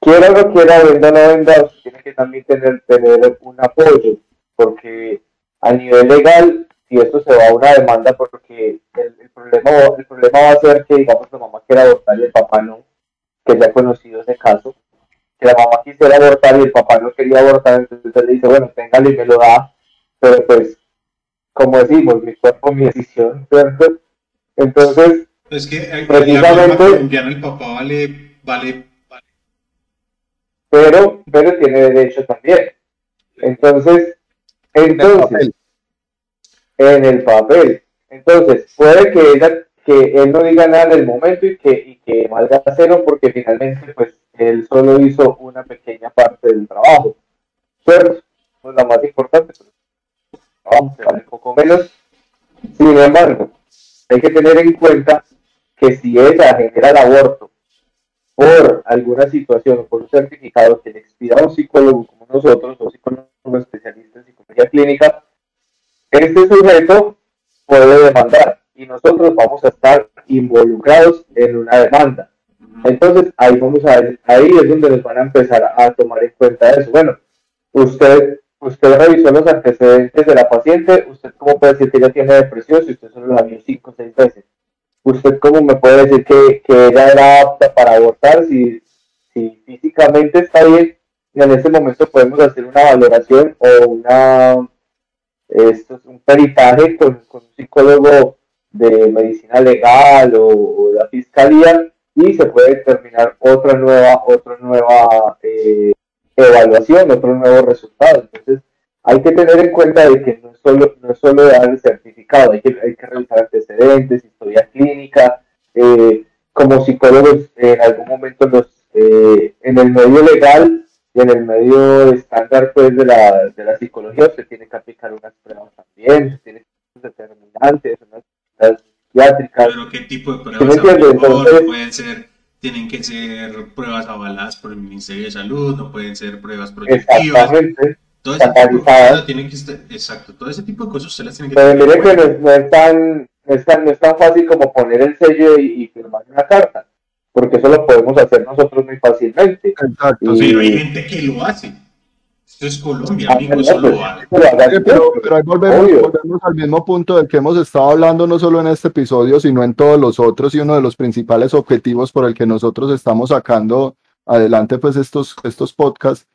quiera o no quiera, venda o no venda, usted tiene que también tener, tener un apoyo, porque a nivel legal y esto se va a una demanda porque el, problema, el problema va a ser que, digamos, la mamá quiera abortar y el papá no, que se ha conocido ese caso, que la mamá quisiera abortar y el papá no quería abortar, entonces le dice, bueno, téngale y me lo da, pero pues, como decimos, mi cuerpo, mi decisión, ¿cierto? Entonces, es que eh, precisamente, el papá vale, vale, vale. Pero, pero tiene derecho también. Entonces, entonces, en el papel. Entonces, puede que ella, que él no diga nada en el momento y que, y que valga cero porque finalmente pues él solo hizo una pequeña parte del trabajo. Pero no es la más importante, vamos, se vale un poco menos. Sin embargo, hay que tener en cuenta que si ella genera el aborto por alguna situación o por un certificado que le expida a un psicólogo como nosotros, o psicólogos especialistas en psicología clínica, este sujeto puede demandar y nosotros vamos a estar involucrados en una demanda. Entonces ahí vamos a ver, ahí es donde nos van a empezar a, tomar en cuenta eso. Bueno, usted, usted revisó los antecedentes de la paciente, usted cómo puede decir que ella tiene depresión si usted solo la vio cinco o seis veces. ¿Usted cómo me puede decir que, que ella era apta para abortar si, si físicamente está bien? Y en ese momento podemos hacer una valoración o una esto es un peritaje con, un psicólogo de medicina legal o, de la fiscalía y se puede determinar otra nueva, otra nueva eh, evaluación, otro nuevo resultado. Entonces, hay que tener en cuenta de que no es solo, no es solo dar el certificado, hay que, hay que revisar antecedentes, historia clínica. Eh, como psicólogos, en algún momento los, eh, en el medio legal y en el medio estándar pues, de, la, de la psicología se tiene que aplicar unas pruebas también, se tiene que determinantes, unas pruebas psiquiátricas. Pero ¿qué tipo de pruebas Entonces, pueden ser? Tienen que ser pruebas avaladas por el Ministerio de Salud, no pueden ser pruebas proyectivas. Exactamente todo ese tipo de tienen que estar, exacto, todo ese tipo de cosas usted las tiene que Pero mire que no, es tan, no, es tan, no es tan fácil como poner el sello y, firmar una carta, porque eso lo podemos hacer nosotros muy fácilmente. Exacto, y... pero hay gente que lo hace. Esto es Colombia, ah, amigos, eso lo hace. Pero, pero, ahí volvemos, volvemos, al mismo punto del que hemos estado hablando no solo en este episodio, sino en todos los otros, y uno de los principales objetivos por el que nosotros estamos sacando adelante pues estos, estos podcasts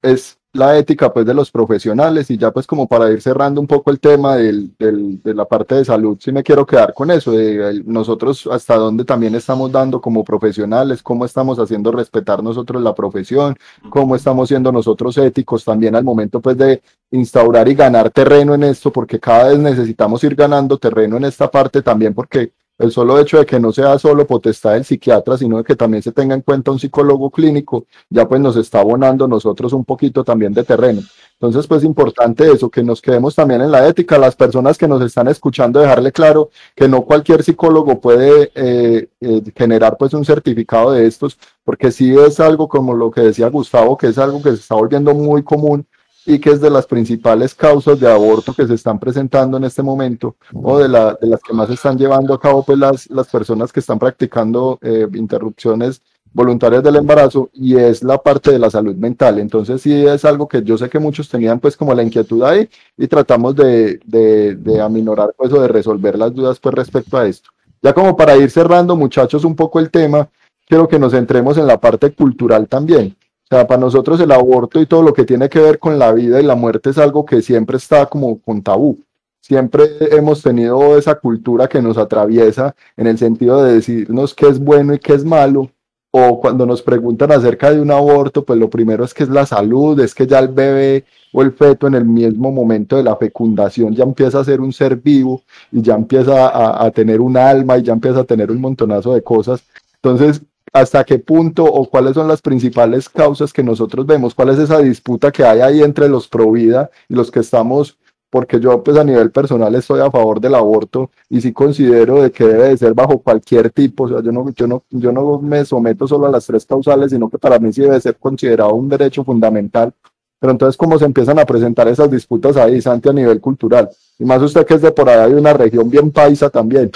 es la ética pues de los profesionales y ya pues como para ir cerrando un poco el tema del, del, de la parte de salud, sí me quiero quedar con eso, de nosotros hasta dónde también estamos dando como profesionales, cómo estamos haciendo respetar nosotros la profesión, cómo estamos siendo nosotros éticos también al momento pues de instaurar y ganar terreno en esto, porque cada vez necesitamos ir ganando terreno en esta parte también porque el solo hecho de que no sea solo potestad del psiquiatra, sino de que también se tenga en cuenta un psicólogo clínico, ya pues nos está abonando nosotros un poquito también de terreno. Entonces, pues importante eso, que nos quedemos también en la ética, las personas que nos están escuchando, dejarle claro que no cualquier psicólogo puede eh, eh, generar pues un certificado de estos, porque sí es algo como lo que decía Gustavo, que es algo que se está volviendo muy común y que es de las principales causas de aborto que se están presentando en este momento o de, la, de las que más están llevando a cabo pues las, las personas que están practicando eh, interrupciones voluntarias del embarazo y es la parte de la salud mental. Entonces sí es algo que yo sé que muchos tenían pues como la inquietud ahí y tratamos de, de, de aminorar pues o de resolver las dudas pues respecto a esto. Ya como para ir cerrando muchachos un poco el tema, quiero que nos centremos en la parte cultural también. O sea, para nosotros el aborto y todo lo que tiene que ver con la vida y la muerte es algo que siempre está como con tabú. Siempre hemos tenido esa cultura que nos atraviesa en el sentido de decirnos qué es bueno y qué es malo. O cuando nos preguntan acerca de un aborto, pues lo primero es que es la salud, es que ya el bebé o el feto en el mismo momento de la fecundación ya empieza a ser un ser vivo y ya empieza a, a tener un alma y ya empieza a tener un montonazo de cosas. Entonces, hasta qué punto o cuáles son las principales causas que nosotros vemos, cuál es esa disputa que hay ahí entre los pro vida y los que estamos, porque yo pues a nivel personal estoy a favor del aborto y sí considero de que debe de ser bajo cualquier tipo, o sea, yo no, yo no, yo no me someto solo a las tres causales, sino que para mí sí debe ser considerado un derecho fundamental. Pero entonces, ¿cómo se empiezan a presentar esas disputas ahí, Santi, a nivel cultural? Y más usted que es de por allá de una región bien paisa también.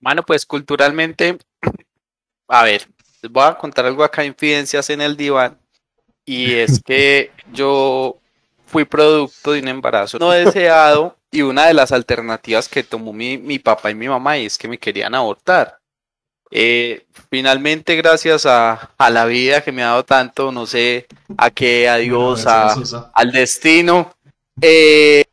Bueno, pues culturalmente a ver, les voy a contar algo acá, infidencias en el diván. Y es que yo fui producto de un embarazo no deseado y una de las alternativas que tomó mi, mi papá y mi mamá es que me querían abortar. Eh, finalmente, gracias a, a, la vida que me ha dado tanto, no sé a qué, a Dios, a, al destino, eh,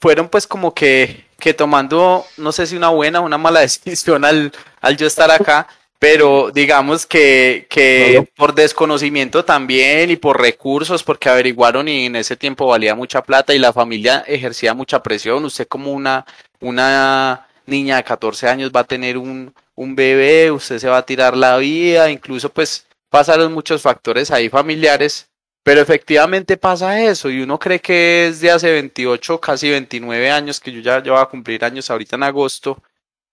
fueron pues como que, que tomando, no sé si una buena o una mala decisión al, al yo estar acá pero digamos que, que por desconocimiento también y por recursos, porque averiguaron y en ese tiempo valía mucha plata y la familia ejercía mucha presión. Usted como una, una niña de 14 años va a tener un, un bebé, usted se va a tirar la vida, incluso pues pasaron muchos factores ahí familiares, pero efectivamente pasa eso y uno cree que es de hace 28, casi 29 años, que yo ya, ya voy a cumplir años ahorita en agosto.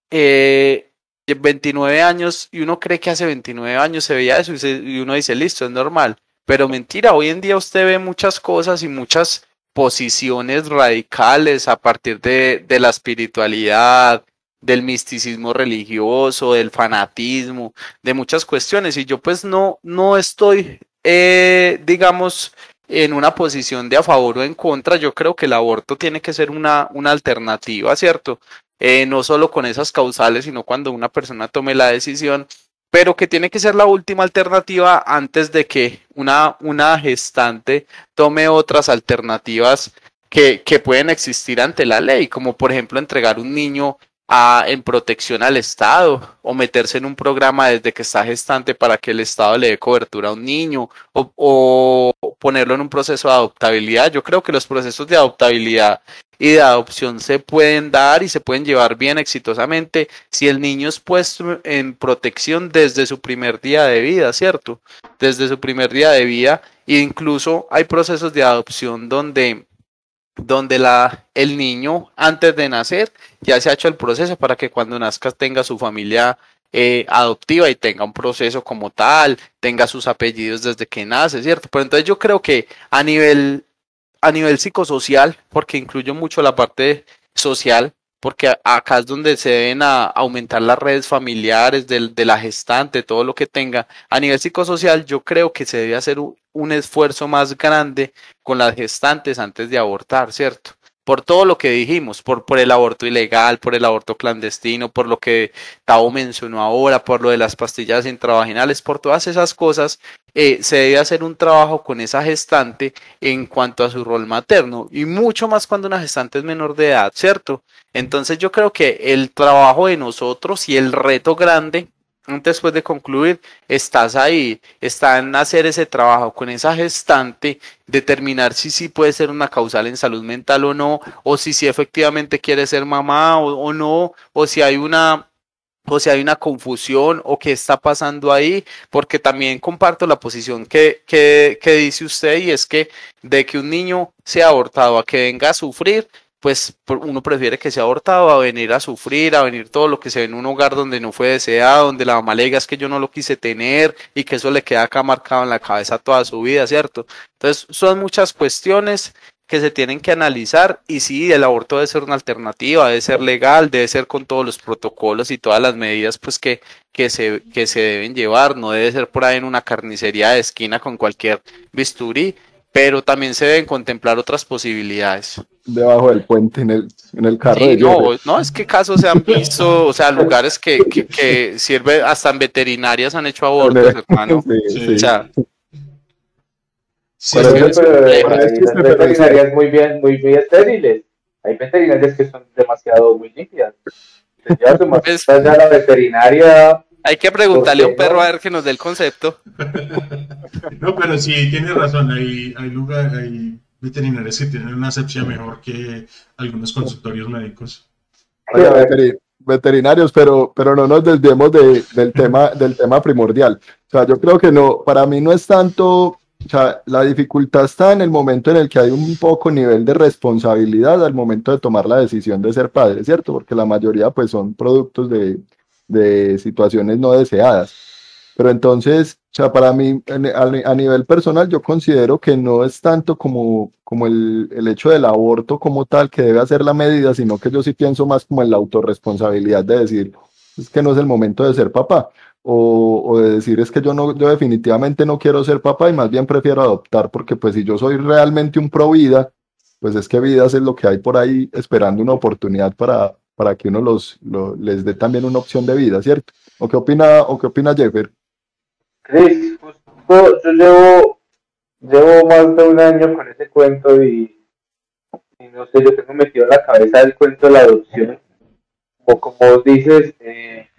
Eh, 29 años y uno cree que hace 29 años se veía eso y, uno dice, listo, es normal. Pero mentira, hoy en día usted ve muchas cosas y muchas posiciones radicales a partir de, de la espiritualidad, del misticismo religioso, del fanatismo, de muchas cuestiones. Y yo pues no, no estoy, eh, digamos, en una posición de a favor o en contra. Yo creo que el aborto tiene que ser una, una alternativa, ¿cierto? Eh, no solo con esas causales, sino cuando una persona tome la decisión, pero que tiene que ser la última alternativa antes de que una, una gestante tome otras alternativas que, que pueden existir ante la ley, como por ejemplo entregar un niño a, en protección al Estado o meterse en un programa desde que está gestante para que el Estado le dé cobertura a un niño o, o, ponerlo en un proceso de adoptabilidad. Yo creo que los procesos de adoptabilidad y de adopción se pueden dar y se pueden llevar bien exitosamente si el niño es puesto en protección desde su primer día de vida, ¿cierto? Desde su primer día de vida e incluso hay procesos de adopción donde donde la, el niño antes de nacer ya se ha hecho el proceso para que cuando nazca tenga su familia eh, adoptiva y tenga un proceso como tal, tenga sus apellidos desde que nace, ¿cierto? Pero entonces yo creo que a nivel a nivel psicosocial, porque incluyo mucho la parte social, porque acá es donde se deben aumentar las redes familiares de la gestante, todo lo que tenga. A nivel psicosocial, yo creo que se debe hacer un esfuerzo más grande con las gestantes antes de abortar, ¿cierto? por todo lo que dijimos, por, por el aborto ilegal, por el aborto clandestino, por lo que Tao mencionó ahora, por lo de las pastillas intravaginales, por todas esas cosas, eh, se debe hacer un trabajo con esa gestante en cuanto a su rol materno y mucho más cuando una gestante es menor de edad, ¿cierto? Entonces yo creo que el trabajo de nosotros y el reto grande después de concluir, estás ahí, está en hacer ese trabajo con esa gestante, determinar si sí puede ser una causal en salud mental o no, o si sí efectivamente quiere ser mamá o, no, o si hay una o si hay una confusión o qué está pasando ahí, porque también comparto la posición que, que, que dice usted y es que de que un niño sea abortado a que venga a sufrir, pues uno prefiere que sea abortado a venir a sufrir, a venir todo lo que se ve en un hogar donde no fue deseado, donde la mamá le diga es que yo no lo quise tener y que eso le queda acá marcado en la cabeza toda su vida, ¿cierto? Entonces son muchas cuestiones que se tienen que analizar y sí, el aborto debe ser una alternativa, debe ser legal, debe ser con todos los protocolos y todas las medidas pues que, que, se, que se deben llevar, no debe ser por ahí en una carnicería de esquina con cualquier bisturí, pero también se deben contemplar otras posibilidades. Debajo del puente, en el, en el carro de no, no, es que casos se han visto, o sea, lugares que, que, que sirve, hasta en veterinarias han hecho abortos, hermano. Sí, O sea, sí, pero, es pero, hay veterinarias muy bien, muy, muy estériles. Hay veterinarias que son demasiado muy limpias. Pues, ya la veterinaria hay que preguntarle a un perro a ver que nos dé el concepto. no, pero sí, tiene razón. Hay, hay, lugar, hay veterinarios que tienen una asepsia mejor que algunos consultorios médicos. veterinarios, pero, pero no nos desviemos de, del, tema, del tema primordial. O sea, yo creo que no, para mí no es tanto, la dificultad está en el momento en el que hay un poco nivel de responsabilidad al momento de tomar la decisión de ser padre, ¿cierto? Porque la mayoría pues son productos de, de situaciones no deseadas. Pero entonces, o sea, para mí, a, nivel personal, yo considero que no es tanto como, como el, el, hecho del aborto como tal que debe hacer la medida, sino que yo sí pienso más como en la autorresponsabilidad de decir, es que no es el momento de ser papá, o, de decir, es que yo, no, yo definitivamente no quiero ser papá y más bien prefiero adoptar, porque pues si yo soy realmente un pro vida, pues es que vidas es lo que hay por ahí esperando una oportunidad para, para que uno los, les dé también una opción de vida, ¿cierto? ¿O qué opina, o qué opina Jeffer? Cris, pues, yo llevo, llevo más de un año con ese cuento y, no sé, yo tengo metido en la cabeza el cuento de la adopción. O como dices, eh,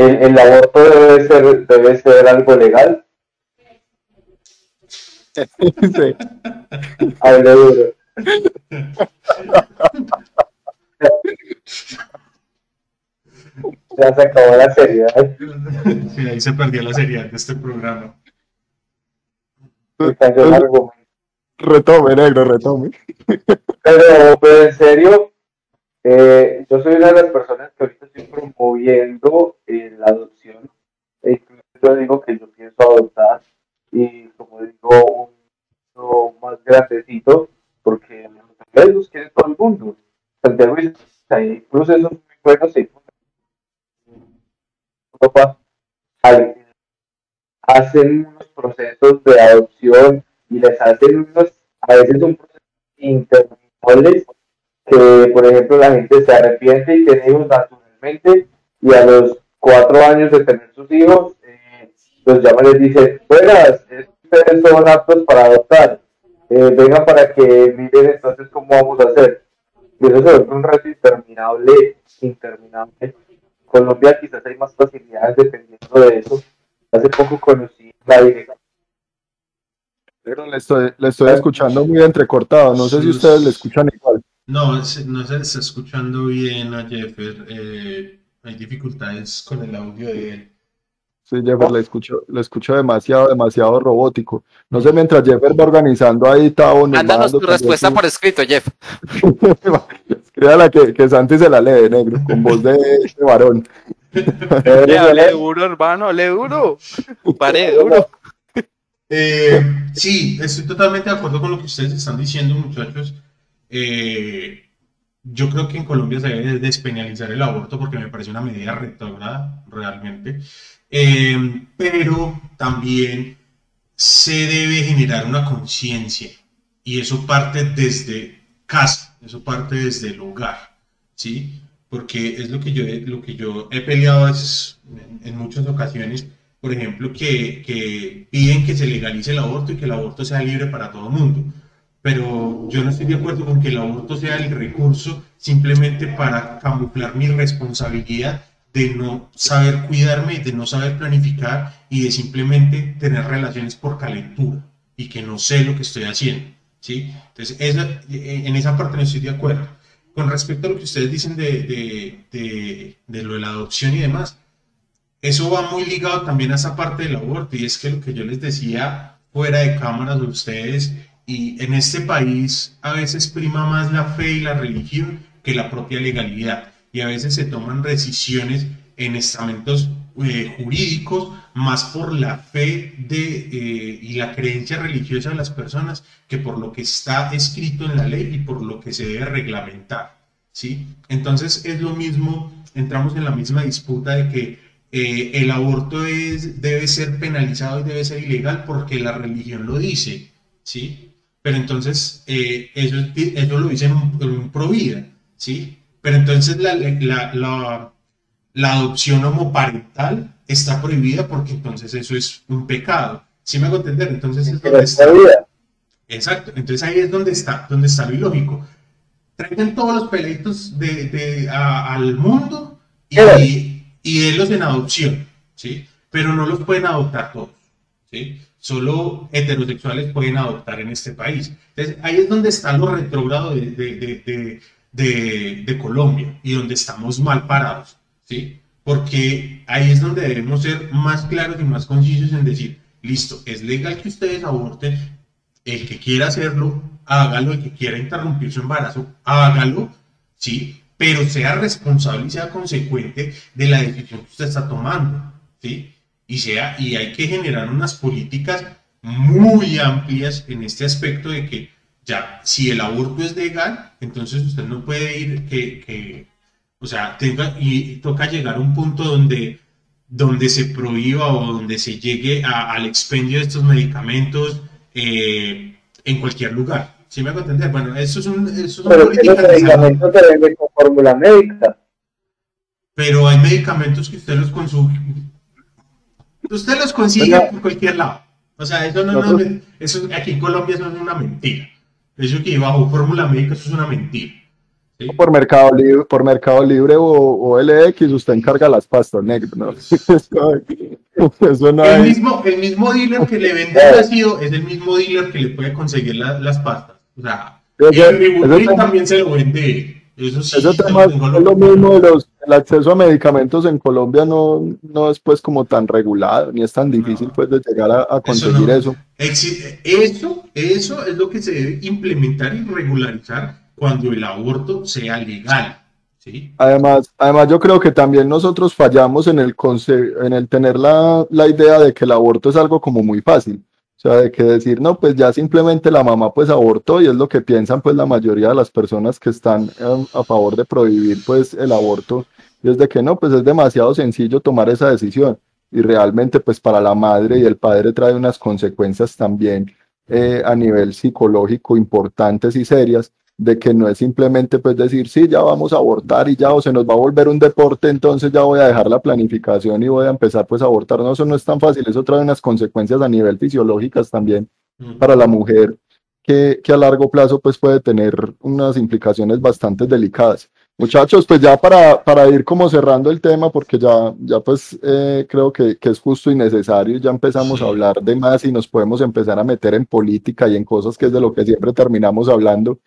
¿El, el aborto debe ser, debe ser algo legal? Sí. Hable duro. ya se acabó la seriedad. Sí, ahí se perdió la seriedad de este programa. Me cayó el argumento. Retome, negro, retome. Pero, pero en serio, eh, yo soy una de las personas que ahorita estoy promoviendo eh, la adopción. E incluso digo que yo pienso adoptar y como digo, un niño más grandecito, porque los quiere todo el mundo. Santiago y hay procesos muy buenos en Europa. Hacen unos procesos de adopción y les hacen unos, a veces son procesos interminables que, por ejemplo, la gente se arrepiente y tiene hijos naturalmente y a los cuatro años de tener sus hijos, eh, los llaman y les dicen, buenas, ustedes son aptos para adoptar, eh, vengan para que miren entonces cómo vamos a hacer. Y eso se vuelve un reto interminable, interminable. Colombia quizás hay más facilidades dependiendo de eso. Hace poco conocí la dirección Negro, le estoy, le estoy escuchando muy entrecortado. No sé si ustedes le escuchan igual. No, se- no se está escuchando bien a Jeffer. eh, hay dificultades con el audio de él. Sí, Jeffer, le escucho, le escucho demasiado, demasiado robótico. No sé, mientras Jeffer va organizando ahí, Tavo, nos va Mándanos dando tu respuesta su- por escrito, Jeff. Escríbala que, que Santi se la lee, negro, con voz de, de varón. Le hable duro, hermano, le duro. Pare duro. Eh, sí, estoy totalmente de acuerdo con lo que ustedes están diciendo, muchachos. Eh, yo creo que en Colombia se debe despenalizar el aborto porque me parece una medida retrógrada, realmente. Eh, pero también se debe generar una conciencia y eso parte desde casa, eso parte desde el hogar, ¿sí? Porque es lo que yo, lo que yo he peleado veces en, en muchas ocasiones, por ejemplo, que, que piden que se legalice el aborto y que el aborto sea libre para todo el mundo. Pero yo no estoy de acuerdo con que el aborto sea el recurso simplemente para camuflar mi responsabilidad de no saber cuidarme, de no saber planificar y de simplemente tener relaciones por calentura y que no sé lo que estoy haciendo. ¿sí? Entonces, esa- eh, en esa parte no estoy de acuerdo. Con respecto a lo que ustedes dicen de, de, de, de lo de la adopción y demás, eso va muy ligado también a esa parte del aborto y es que lo que yo les decía fuera de cámaras de ustedes y en este país a veces prima más la fe y la religión que la propia legalidad y a veces se toman decisiones en estamentos eh, jurídicos más por la fe de, eh, y la creencia religiosa de las personas que por lo que está escrito en la ley y por lo que se debe reglamentar. ¿sí? Entonces es lo mismo, entramos en la misma disputa de que eh, el aborto es, debe ser penalizado y debe ser ilegal porque la religión lo dice, ¿sí? Pero entonces eh, eso, eso lo dice en un, Provida, ¿sí? Pero entonces la, la, la, la adopción homoparental está prohibida porque entonces eso es un pecado. ¿Sí me hago entender? Entonces es donde está. Exacto, entonces ahí es donde está, donde está lo ilógico. Traigan todos los peleitos de, de, a- al mundo y, y denlos en adopción, ¿sí? Pero no los pueden adoptar todos, ¿sí? Solo heterosexuales pueden adoptar en este país. Entonces ahí es donde está lo de, de, de, de- de Colombia y donde estamos mal parados, ¿sí? Porque ahí es donde debemos ser más claros y más concisos en decir, listo, es legal que ustedes aborten, el que quiera hacerlo, hágalo, el que quiera interrumpir su embarazo, hágalo, ¿sí? Pero sea responsable y sea consecuente de la decisión que usted está tomando, ¿sí? Y, sea, y hay que generar unas políticas muy amplias en este aspecto de que ya, si el aborto es legal, entonces usted no puede ir que, que o sea, tenga, y toca llegar a un punto donde, donde se prohíba o donde se llegue a- al expendio de estos medicamentos eh, en cualquier lugar. ¿Sí me hago entender? Bueno, eso es un, eso es una Pero que los política de salud, medicamentos se venden con fórmula médica. pero hay medicamentos que usted los consume. Usted los consigue por cualquier lado. O sea, eso no, no- eso aquí en Colombia eso es una mentira. Eso que bajo fórmula médica eso es una mentira. Por Mercado Libre, por Mercado Libre o, o, LX, usted encarga las pastas negras, ¿no? Eso no el, mismo, el mismo dealer que le vende el ácido es el mismo dealer que le puede conseguir las pastas. O sea, el también se lo vende. Eso sí, Eso tema, es lo mismo de los, el acceso a medicamentos en Colombia no, no es pues como tan regulado, ni es tan difícil pues de llegar a, conseguir eso. Eso, eso es lo que se debe implementar y regularizar cuando el aborto sea legal. ¿sí? Además, además, yo creo que también nosotros fallamos en el, en el tener la, la idea de que el aborto es algo como muy fácil. O sea, de que decir, no, pues ya simplemente la mamá pues abortó y es lo que piensan pues la mayoría de las personas que están em, a favor de prohibir pues el aborto. Y es de que no, pues es demasiado sencillo tomar esa decisión. Y realmente pues para la madre y el padre trae unas consecuencias también eh, a nivel psicológico importantes y serias de que no es simplemente pues decir, sí, ya vamos a abortar y ya o se nos va a volver un deporte, entonces ya voy a dejar la planificación y voy a empezar pues a abortar. No, eso no es tan fácil, eso trae unas consecuencias a nivel fisiológicas también para la mujer, que, que, a largo plazo pues puede tener unas implicaciones bastante delicadas. Muchachos, pues ya para, para ir como cerrando el tema, porque ya, ya pues eh, creo que, que, es justo y necesario, ya empezamos a hablar de más y nos podemos empezar a meter en política y en cosas que es de lo que siempre terminamos hablando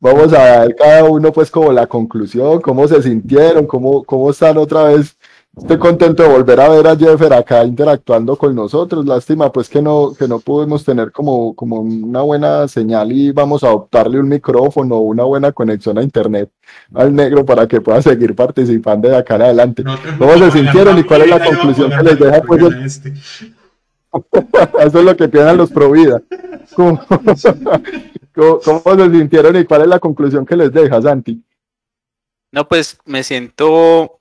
vamos a dar cada uno pues como la conclusión, cómo se sintieron, cómo, cómo están otra vez. Estoy contento de volver a ver a Jeffer acá interactuando con nosotros. Lástima pues que no, que no pudimos tener como, como una buena señal y vamos a adoptarle un micrófono, una buena conexión a internet al negro para que pueda seguir participando de acá en adelante. ¿Cómo se sintieron y cuál es la conclusión que les deja pues? Este. Eso es lo que piensan los pro vida. ¿Cómo, se sintieron y cuál es la conclusión que les deja, Santi? No, pues me siento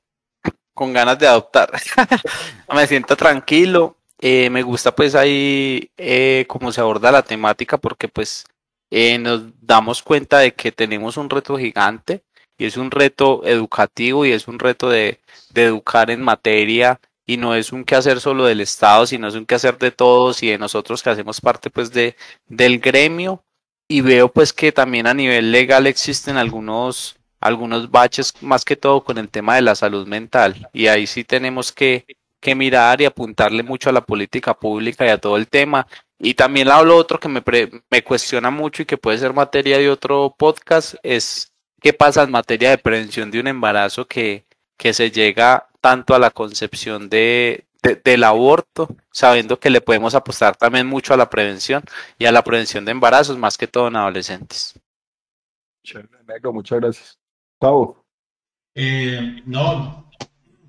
con ganas de adoptar. me siento tranquilo. Eh, me gusta pues ahí eh, cómo se aborda la temática porque pues eh, nos damos cuenta de que tenemos un reto gigante y es un reto educativo y es un reto de, educar en materia y no es un quehacer solo del Estado, sino es un quehacer de todos y de nosotros que hacemos parte pues de, del gremio y veo pues que también a nivel legal existen algunos, algunos baches más que todo con el tema de la salud mental. Y ahí sí tenemos que, que mirar y apuntarle mucho a la política pública y a todo el tema. Y también lo otro que me, me cuestiona mucho y que puede ser materia de otro podcast es qué pasa en materia de prevención de un embarazo que, que se llega tanto a la concepción de, del aborto, sabiendo que le podemos apostar también mucho a la prevención y a la prevención de embarazos, más que todo en adolescentes. muchas gracias. Pau. Eh, no,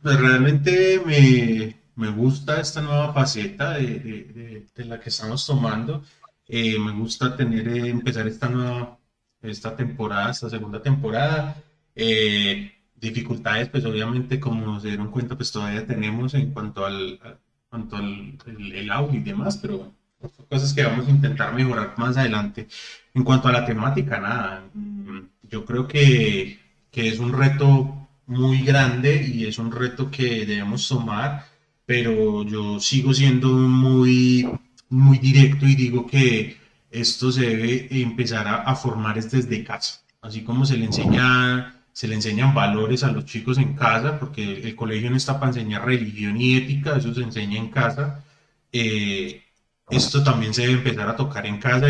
pues realmente me, me, gusta esta nueva faceta de, de, la que estamos tomando. Eh, me gusta tener, eh, empezar esta nueva, esta temporada, esta segunda temporada. Eh, dificultades, pues obviamente como se dieron cuenta, pues todavía tenemos en cuanto al, cuanto al el, audio y demás, pero son cosas que vamos a intentar mejorar más adelante. En cuanto a la temática, nada, mm, yo creo que, que es un reto muy grande y es un reto que debemos tomar, pero yo sigo siendo muy, muy directo y digo que esto se debe empezar a, a formar desde casa, así como se le enseña se le enseñan valores a los chicos en casa, porque el colegio no está para enseñar religión y ética, eso se enseña en casa. Eh, esto también se debe empezar a tocar en casa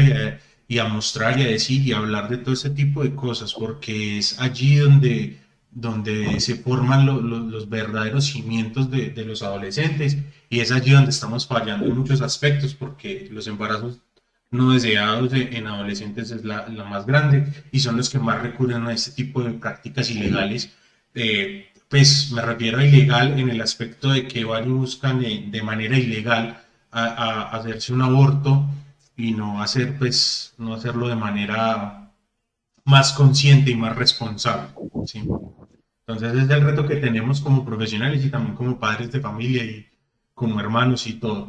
y a, mostrar y a decir y a hablar de todo ese tipo de cosas, porque es allí donde, donde se forman los verdaderos cimientos de, de los adolescentes y es allí donde estamos fallando en muchos aspectos, porque los embarazos no deseados en adolescentes es la, más grande y son los que más recurren a este tipo de prácticas ilegales. Eh, pues me refiero a ilegal en el aspecto de que van y buscan eh, de manera ilegal a, hacerse un aborto y no hacer pues no hacerlo de manera más consciente y más responsable. Entonces es el reto que tenemos como profesionales y también como padres de familia y como hermanos y todo.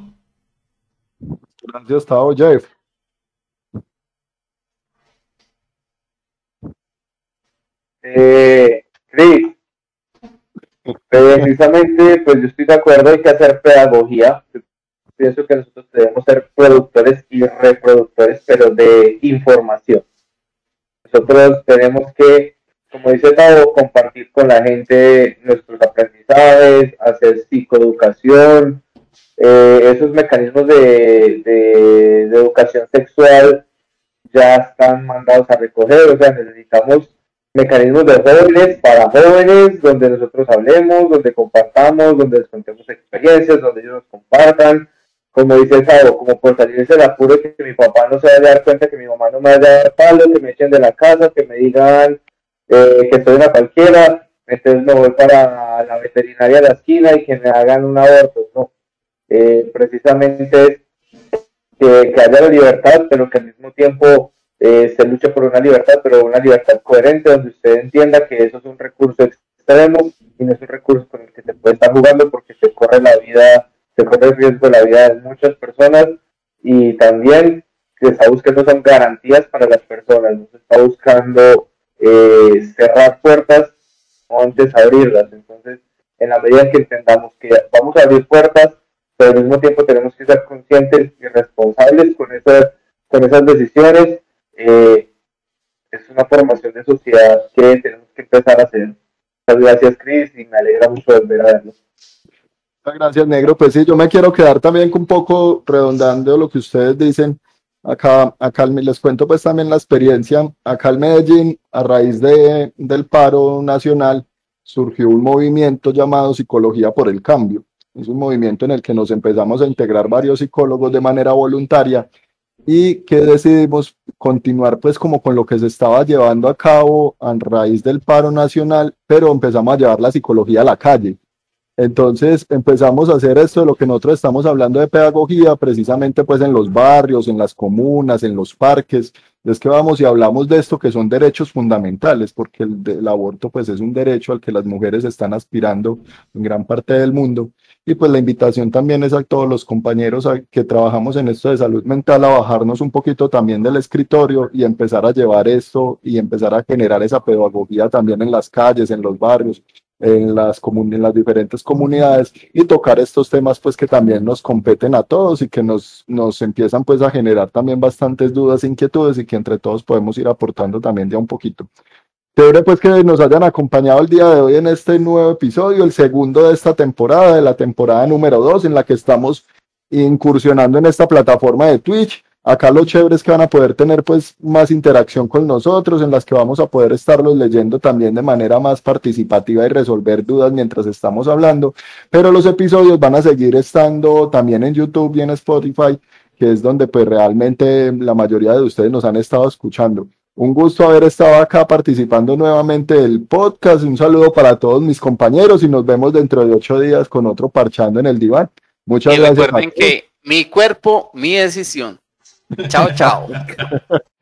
Gracias, Tao Jeff. Eh, Cris, precisamente, pues yo estoy de acuerdo, hay que hacer pedagogía. Pienso que nosotros debemos ser productores y reproductores, pero de información. Nosotros tenemos que como dice Tavo, compartir con la gente nuestros aprendizajes, hacer psicoeducación, eh, esos mecanismos de, de, educación sexual ya están mandados a recoger, o sea, necesitamos mecanismos de jóvenes para jóvenes, donde nosotros hablemos, donde compartamos, donde les contemos experiencias, donde ellos nos compartan, como dice Sabo, como por salirse del apuro que mi papá no se vaya a dar cuenta, que mi mamá no me vaya a dar palo, que me echen de la casa, que me digan eh, que soy una cualquiera, entonces me voy para la veterinaria de la esquina y que me hagan un aborto, no. Eh, precisamente que, haya la libertad, pero que al mismo tiempo eh, se luche por una libertad, pero una libertad coherente, donde usted entienda que eso es un recurso extremo y no es un recurso con el que se puede estar jugando porque se corre la vida, se corre el riesgo de la vida de muchas personas y también se está buscando son garantías para las personas, no se está buscando eh, cerrar puertas o antes abrirlas. Entonces, en la medida que entendamos que vamos a abrir puertas, pero al mismo tiempo tenemos que ser conscientes y responsables con esas, con esas decisiones, eh, es una formación de sociedad que tenemos que empezar a hacer. Muchas gracias, Cris, y me alegra mucho volver a verlo. Muchas gracias, Negro. Pues sí, yo me quiero quedar también un poco redondando lo que ustedes dicen Acá, acá les cuento pues también la experiencia. Acá en Medellín, a raíz de, del paro nacional, surgió un movimiento llamado Psicología por el Cambio. Es un movimiento en el que nos empezamos a integrar varios psicólogos de manera voluntaria y que decidimos continuar pues como con lo que se estaba llevando a cabo a raíz del paro nacional, pero empezamos a llevar la psicología a la calle. Entonces empezamos a hacer esto de lo que nosotros estamos hablando de pedagogía, precisamente pues en los barrios, en las comunas, en los parques. Es que vamos y hablamos de esto que son derechos fundamentales, porque el, el aborto pues es un derecho al que las mujeres están aspirando en gran parte del mundo. Y pues la invitación también es a todos los compañeros que trabajamos en esto de salud mental a bajarnos un poquito también del escritorio y empezar a llevar esto y empezar a generar esa pedagogía también en las calles, en los barrios, en las, en las diferentes comunidades y tocar estos temas pues que también nos competen a todos y que nos, nos empiezan pues a generar también bastantes dudas e inquietudes y que entre todos podemos ir aportando también ya un poquito. Chévere pues que nos hayan acompañado el día de hoy en este nuevo episodio, el segundo de esta temporada, de la temporada número dos en la que estamos incursionando en esta plataforma de Twitch Acá lo chévere es que van a poder tener pues más interacción con nosotros, en las que vamos a poder estarlos leyendo también de manera más participativa y resolver dudas mientras estamos hablando. Pero los episodios van a seguir estando también en YouTube y en Spotify, que es donde pues realmente la mayoría de ustedes nos han estado escuchando. Un gusto haber estado acá participando nuevamente del podcast. Un saludo para todos mis compañeros y nos vemos dentro de ocho días con otro parchando en el diván. Muchas y gracias. Recuerden que mi cuerpo, mi decisión. Tchau, tchau.